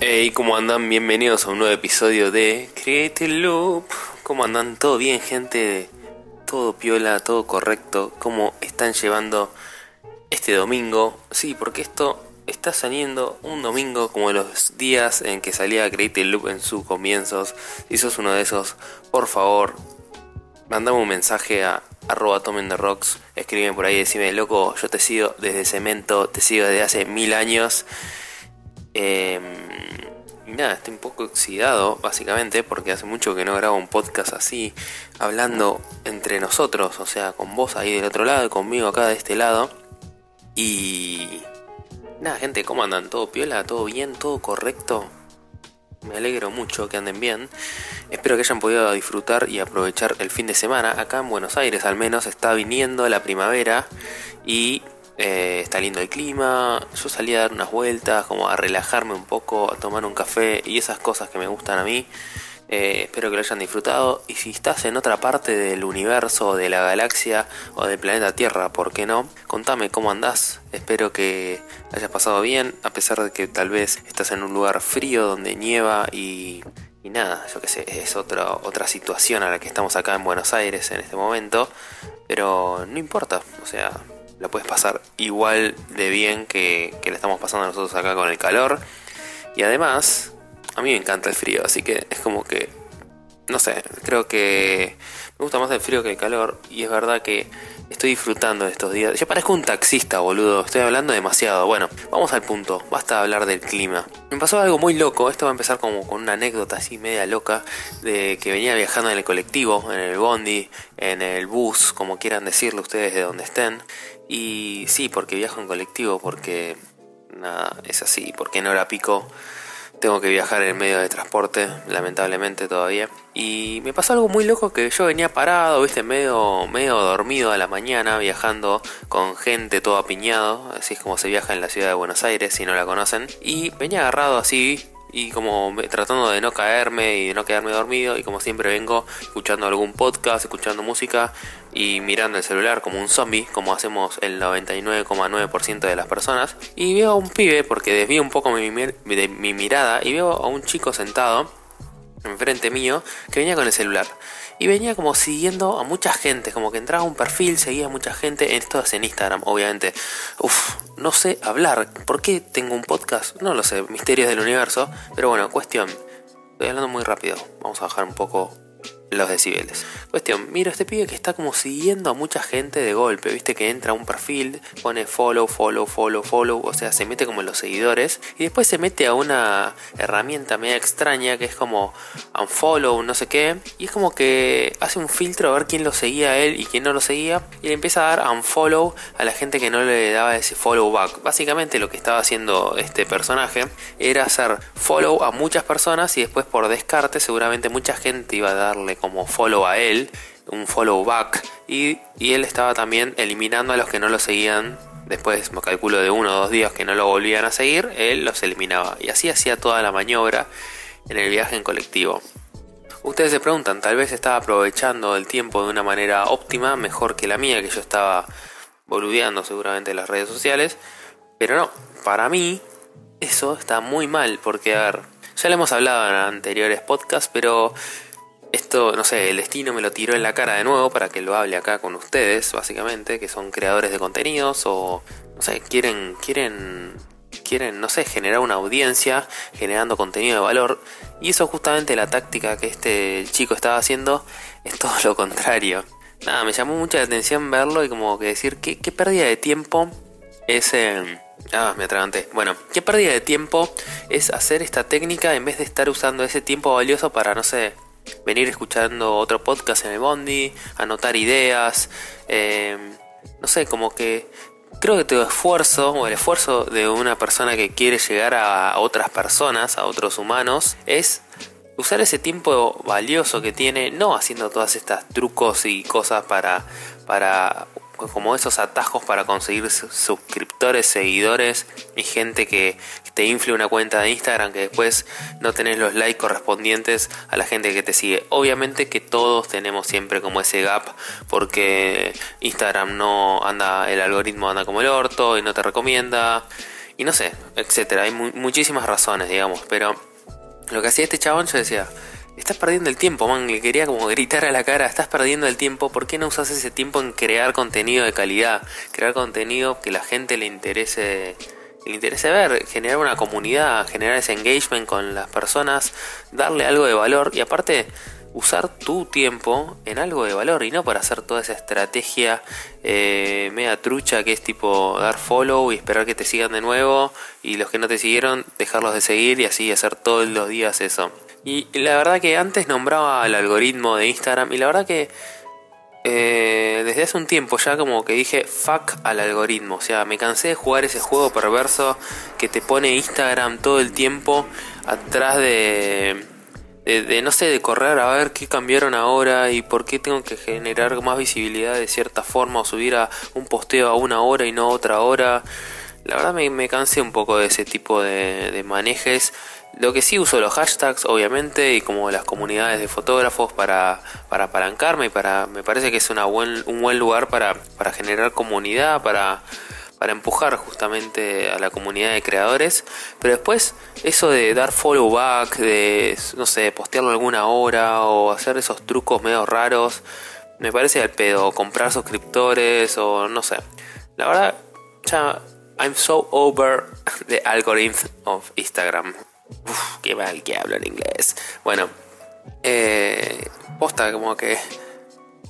Hey, ¿cómo andan? Bienvenidos a un nuevo episodio de Create Loop. ¿Cómo andan? ¿Todo bien, gente? ¿Todo piola? ¿Todo correcto? ¿Cómo están llevando este domingo? Sí, porque esto está saliendo un domingo como los días en que salía Create Loop en sus comienzos. Si sos uno de esos, por favor, mandame un mensaje a arroba tomen de rocks. Escriben por ahí, decime, loco, yo te sigo desde cemento, te sigo desde hace mil años. Y nada, estoy un poco oxidado, básicamente, porque hace mucho que no grabo un podcast así, hablando entre nosotros, o sea, con vos ahí del otro lado y conmigo acá de este lado. Y. Nada, gente, ¿cómo andan? ¿Todo piola? ¿Todo bien? ¿Todo correcto? Me alegro mucho que anden bien. Espero que hayan podido disfrutar y aprovechar el fin de semana. Acá en Buenos Aires al menos está viniendo la primavera y eh, está lindo el clima, yo salí a dar unas vueltas, como a relajarme un poco, a tomar un café y esas cosas que me gustan a mí. Eh, espero que lo hayan disfrutado y si estás en otra parte del universo, de la galaxia o del planeta Tierra, ¿por qué no? Contame cómo andás, espero que hayas pasado bien, a pesar de que tal vez estás en un lugar frío donde nieva y, y nada, yo qué sé, es otra, otra situación a la que estamos acá en Buenos Aires en este momento, pero no importa, o sea, la puedes pasar igual de bien que, que la estamos pasando nosotros acá con el calor. Y además, a mí me encanta el frío, así que es como que, no sé, creo que me gusta más el frío que el calor. Y es verdad que estoy disfrutando de estos días. Yo parezco un taxista, boludo, estoy hablando demasiado. Bueno, vamos al punto, basta hablar del clima. Me pasó algo muy loco, esto va a empezar como con una anécdota así media loca, de que venía viajando en el colectivo, en el bondi, en el bus, como quieran decirlo ustedes de donde estén. Y sí, porque viajo en colectivo, porque nada, es así, porque en hora pico tengo que viajar en medio de transporte, lamentablemente todavía. Y me pasó algo muy loco que yo venía parado, viste, medio, medio dormido a la mañana, viajando con gente todo apiñado, así es como se viaja en la ciudad de Buenos Aires, si no la conocen. Y venía agarrado así, y como tratando de no caerme y de no quedarme dormido y como siempre vengo escuchando algún podcast, escuchando música y mirando el celular como un zombie, como hacemos el 99,9% de las personas. Y veo a un pibe, porque desvío un poco mi, mirada, y veo a un chico sentado enfrente mío que venía con el celular. Y venía como siguiendo a mucha gente, como que entraba a un perfil, seguía a mucha gente, esto es en Instagram, obviamente. Uf, no sé hablar, ¿por qué tengo un podcast? No lo sé, misterios del universo, pero bueno, cuestión. Estoy hablando muy rápido, vamos a bajar un poco los decibeles. Cuestión, miro este pibe que está como siguiendo a mucha gente de golpe, viste que entra a un perfil, pone follow, follow, follow, follow, o sea, se mete como en los seguidores y después se mete a una herramienta media extraña que es como unfollow, no sé qué, y es como que hace un filtro a ver quién lo seguía a él y quién no lo seguía y le empieza a dar unfollow a la gente que no le daba ese follow back. Básicamente lo que estaba haciendo este personaje era hacer follow a muchas personas y después por descarte seguramente mucha gente iba a darle como follow a él, un follow back, y, él estaba también eliminando a los que no lo seguían. Después, me calculo de uno o dos días que no lo volvían a seguir, él los eliminaba. Y así hacía toda la maniobra en el viaje en colectivo. Ustedes se preguntan, tal vez estaba aprovechando el tiempo de una manera óptima, mejor que la mía, que yo estaba boludeando seguramente en las redes sociales. Pero no, para mí eso está muy mal, porque a ver, ya lo hemos hablado en anteriores podcasts, pero esto, no sé, el destino me lo tiró en la cara de nuevo para que lo hable acá con ustedes, básicamente, que son creadores de contenidos o, no sé, quieren, quieren, quieren, no sé, generar una audiencia generando contenido de valor. Y eso justamente la táctica que este chico estaba haciendo es todo lo contrario. Nada, me llamó mucha atención verlo y como que decir, ¿qué, qué pérdida de tiempo es... Ah, me atraganté. Bueno, qué pérdida de tiempo es hacer esta técnica en vez de estar usando ese tiempo valioso para, no sé, venir escuchando otro podcast en el Bondi, anotar ideas, eh, no sé, como que creo que tu esfuerzo o el esfuerzo de una persona que quiere llegar a otras personas, a otros humanos, es usar ese tiempo valioso que tiene, no haciendo todas estas trucos y cosas para, para como esos atajos para conseguir suscriptores, seguidores y gente que te infle una cuenta de Instagram que después no tenés los likes correspondientes a la gente que te sigue. Obviamente que todos tenemos siempre como ese gap porque Instagram no anda, el algoritmo anda como el orto y no te recomienda y no sé, etcétera. Hay muchísimas razones, digamos, pero lo que hacía este chabón yo decía, Estás perdiendo el tiempo, man. Le quería como gritar a la cara. Estás perdiendo el tiempo. ¿Por qué no usas ese tiempo en crear contenido de calidad? Crear contenido que la gente le interese, le interese ver. Generar una comunidad, generar ese engagement con las personas. Darle algo de valor. Y aparte, usar tu tiempo en algo de valor. Y no para hacer toda esa estrategia eh, media trucha que es tipo dar follow y esperar que te sigan de nuevo. Y los que no te siguieron, dejarlos de seguir y así hacer todos los días eso. Y la verdad que antes nombraba el algoritmo de Instagram y la verdad que eh, desde hace un tiempo ya como que dije fuck al algoritmo. O sea, me cansé de jugar ese juego perverso que te pone Instagram todo el tiempo atrás de, no sé, de correr a ver qué cambiaron ahora y por qué tengo que generar más visibilidad de cierta forma o subir a un posteo a una hora y no a otra hora. La verdad me, me cansé un poco de ese tipo de, de manejes lo que sí uso los hashtags, obviamente, y como las comunidades de fotógrafos para, para apalancarme y para. Me parece que es una buen, un buen lugar para, para generar comunidad, para, para empujar justamente a la comunidad de creadores. Pero después, eso de dar follow back, de, no sé, postearlo alguna hora o hacer esos trucos medio raros, me parece al pedo. comprar suscriptores o no sé. La verdad, ya. I'm so over the algorithm of Instagram. Uf, qué mal que hablo en inglés. Bueno, eh, posta, como que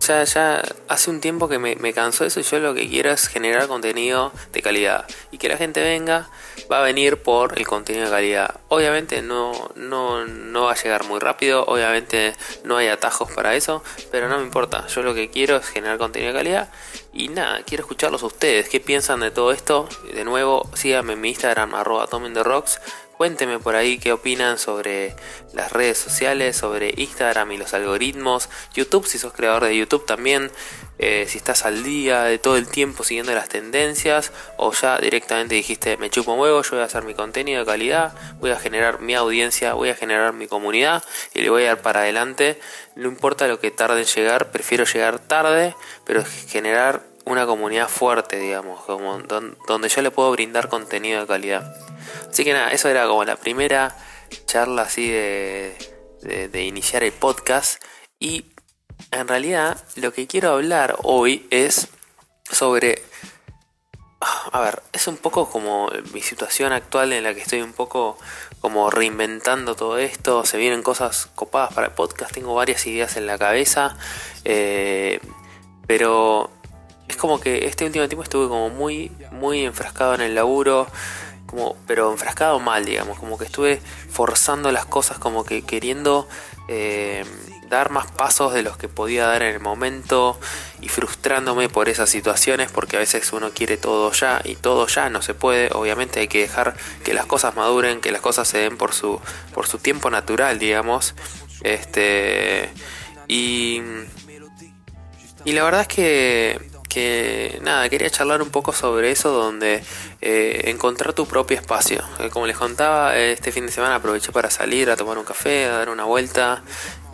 ya, ya hace un tiempo que me, me cansó eso y yo lo que quiero es generar contenido de calidad. Y que la gente venga, va a venir por el contenido de calidad. Obviamente no, no, no va a llegar muy rápido, obviamente no hay atajos para eso, pero no me importa. Yo lo que quiero es generar contenido de calidad. Y nada, quiero escucharlos a ustedes. ¿Qué piensan de todo esto? De nuevo, síganme en mi Instagram, arroba Rocks Cuénteme por ahí qué opinan sobre las redes sociales, sobre Instagram y los algoritmos, YouTube si sos creador de YouTube también, eh, si estás al día de todo el tiempo siguiendo las tendencias o ya directamente dijiste me chupo un huevo, yo voy a hacer mi contenido de calidad, voy a generar mi audiencia, voy a generar mi comunidad y le voy a dar para adelante, no importa lo que tarde en llegar, prefiero llegar tarde, pero generar una comunidad fuerte, digamos, como donde yo le puedo brindar contenido de calidad. Así que nada, eso era como la primera charla así de, de, iniciar el podcast. Y en realidad lo que quiero hablar hoy es sobre... A ver, es un poco como mi situación actual en la que estoy un poco como reinventando todo esto. Se vienen cosas copadas para el podcast. Tengo varias ideas en la cabeza. Eh, pero es como que este último tiempo estuve como muy, muy enfrascado en el laburo pero enfrascado mal, digamos, como que estuve forzando las cosas, como que queriendo eh, dar más pasos de los que podía dar en el momento y frustrándome por esas situaciones porque a veces uno quiere todo ya y todo ya no se puede, obviamente hay que dejar que las cosas maduren, que las cosas se den por su, por su tiempo natural, digamos, este, y, y la verdad es que que nada, quería charlar un poco sobre eso, donde eh, encontrar tu propio espacio. Eh, como les contaba, este fin de semana aproveché para salir a tomar un café, a dar una vuelta,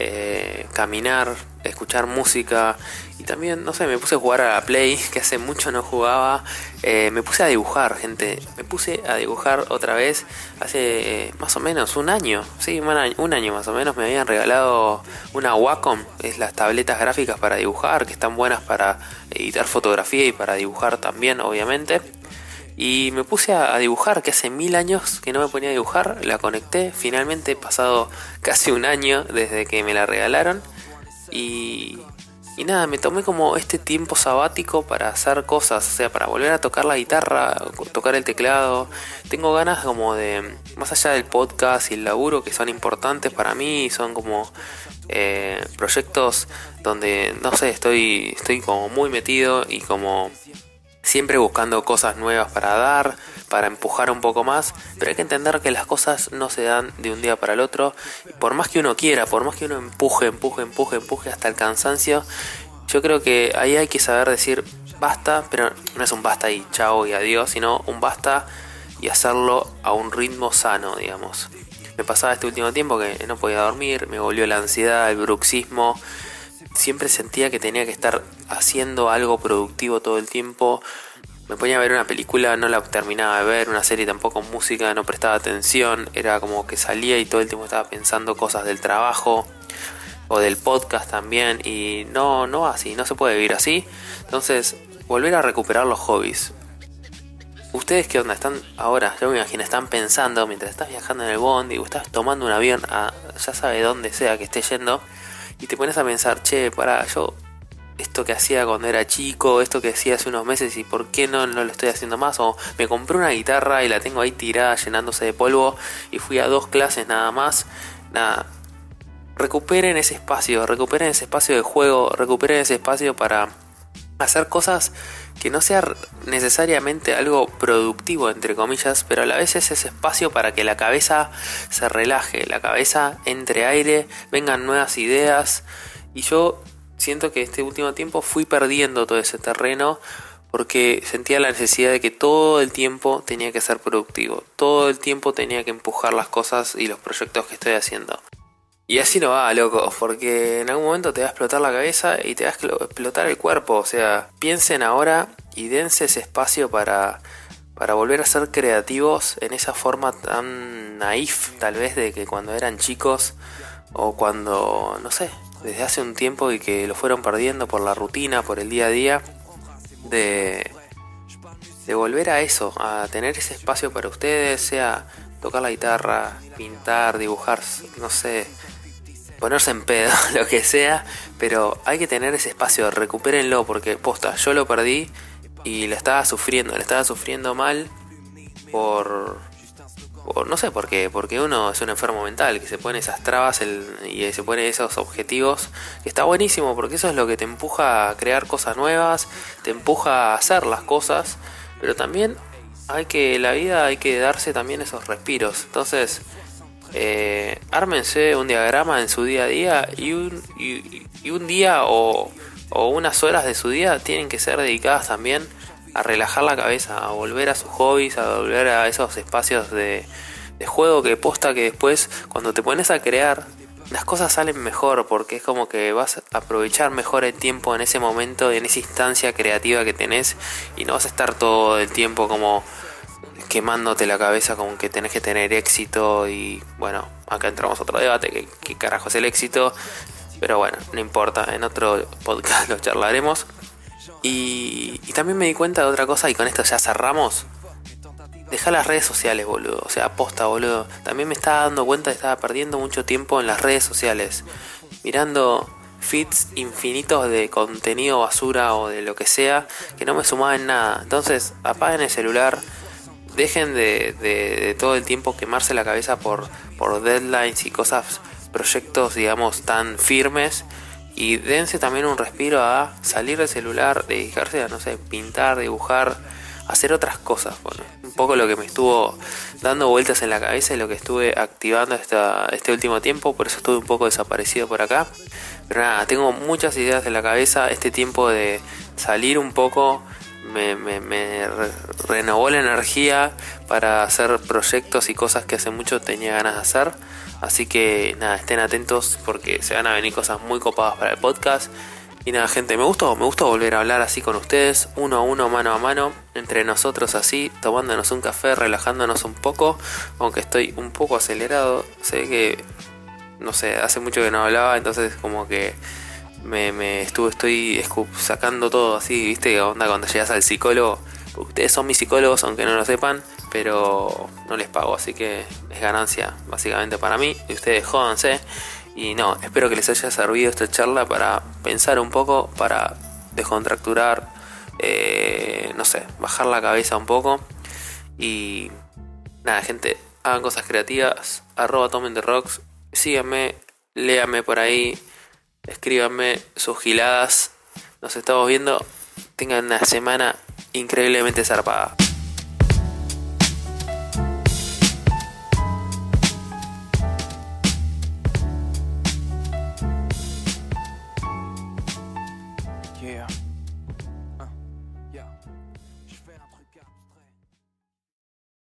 eh, caminar, escuchar música y también, no sé, me puse a jugar a la Play, que hace mucho no jugaba. Eh, me puse a dibujar, gente. Me puse a dibujar otra vez hace eh, más o menos un año. Sí, un año, un año más o menos. Me habían regalado una Wacom, es las tabletas gráficas para dibujar, que están buenas para editar fotografía y para dibujar también, obviamente. Y me puse a, dibujar, que hace mil años que no me ponía a dibujar. La conecté, finalmente, pasado casi un año desde que me la regalaron. Y, y nada, me tomé como este tiempo sabático para hacer cosas, o sea, para volver a tocar la guitarra, tocar el teclado. Tengo ganas como de, más allá del podcast y el laburo que son importantes para mí, son como eh, proyectos donde, no sé, estoy, estoy como muy metido y como siempre buscando cosas nuevas para dar, para empujar un poco más, pero hay que entender que las cosas no se dan de un día para el otro. Por más que uno quiera, por más que uno empuje, empuje, empuje, empuje hasta el cansancio, yo creo que ahí hay que saber decir, basta, pero no es un basta y chao y adiós, sino un basta y hacerlo a un ritmo sano, digamos. Me pasaba este último tiempo que no podía dormir, me volvió la ansiedad, el bruxismo. Siempre sentía que tenía que estar haciendo algo productivo todo el tiempo. Me ponía a ver una película, no la terminaba de ver, una serie tampoco música, no prestaba atención. Era como que salía y todo el tiempo estaba pensando cosas del trabajo o del podcast también. Y no, no así, no se puede vivir así. Entonces, volver a recuperar los hobbies. ¿Ustedes qué onda? Están ahora, yo me imagino, están pensando mientras estás viajando en el bondi o estás tomando un avión a ya sabe dónde sea que esté yendo y te pones a pensar, che, para, yo esto que hacía cuando era chico, esto que hacía hace unos meses y por qué no, no lo estoy haciendo más. O me compré una guitarra y la tengo ahí tirada llenándose de polvo y fui a dos clases nada más. Nada, recuperen ese espacio, recuperen ese espacio de juego, recuperen ese espacio para hacer cosas que no sea necesariamente algo productivo, entre comillas, pero a la vez es ese espacio para que la cabeza se relaje, la cabeza entre aire, vengan nuevas ideas. Y yo siento que este último tiempo fui perdiendo todo ese terreno porque sentía la necesidad de que todo el tiempo tenía que ser productivo, todo el tiempo tenía que empujar las cosas y los proyectos que estoy haciendo. Y así no va, loco, porque en algún momento te va a explotar la cabeza y te va a explotar el cuerpo. O sea, piensen ahora y dense ese espacio para, para volver a ser creativos en esa forma tan naif, tal vez, de que cuando eran chicos o cuando, no sé, desde hace un tiempo y que lo fueron perdiendo por la rutina, por el día a día, de, de volver a eso, a tener ese espacio para ustedes, sea tocar la guitarra, pintar, dibujar, no sé, ponerse en pedo, lo que sea, pero hay que tener ese espacio, recupérenlo, porque posta, yo lo perdí y lo estaba sufriendo, lo estaba sufriendo mal por, por no sé por qué, porque uno es un enfermo mental que se pone esas trabas y se pone esos objetivos, que está buenísimo, porque eso es lo que te empuja a crear cosas nuevas, te empuja a hacer las cosas, pero también hay que, la vida hay que darse también esos respiros, entonces eh, ármense un diagrama en su día a día y un, y, un día o, o, unas horas de su día tienen que ser dedicadas también a relajar la cabeza, a volver a sus hobbies, a volver a esos espacios de, de juego que posta que después cuando te pones a crear las cosas salen mejor porque es como que vas a aprovechar mejor el tiempo en ese momento, en esa instancia creativa que tenés y no vas a estar todo el tiempo como quemándote la cabeza con que tenés que tener éxito y bueno, acá entramos a otro debate, ¿qué, carajo es el éxito? Pero bueno, no importa, en otro podcast lo charlaremos. Y, y también me di cuenta de otra cosa y con esto ya cerramos. Deja las redes sociales, boludo. O sea, aposta, boludo. También me estaba dando cuenta que estaba perdiendo mucho tiempo en las redes sociales. Mirando feeds infinitos de contenido basura o de lo que sea que no me sumaba en nada. Entonces, apaguen el celular, dejen de, todo el tiempo quemarse la cabeza por, por deadlines y cosas, proyectos, digamos, tan firmes. Y dense también un respiro a salir del celular, dedicarse a, no sé, pintar, dibujar, hacer otras cosas. Bueno, un poco lo que me estuvo dando vueltas en la cabeza y lo que estuve activando este último tiempo, por eso estuve un poco desaparecido por acá. Pero nada, tengo muchas ideas en la cabeza, este tiempo de salir un poco me, me, renovó la energía para hacer proyectos y cosas que hace mucho tenía ganas de hacer. Así que nada, estén atentos porque se van a venir cosas muy copadas para el podcast. Y nada, gente, me gustó, me gustó volver a hablar así con ustedes, uno a uno, mano a mano, entre nosotros así, tomándonos un café, relajándonos un poco, aunque estoy un poco acelerado. Sé que, no sé, hace mucho que no hablaba, entonces como que me, me estuve, estoy sacando todo así, ¿viste? ¿Qué onda cuando llegas al psicólogo? Ustedes son mis psicólogos, aunque no lo sepan, pero no les pago, así que es ganancia básicamente para mí. Y ustedes jódanse. Y no, espero que les haya servido esta charla para pensar un poco, para descontracturar, eh, no sé, bajar la cabeza un poco. Y nada, gente, hagan cosas creativas, arroba tomen de rocks, síganme, léame por ahí, escríbanme sus giladas. Nos estamos viendo. Tengan una semana increíblemente zarpada.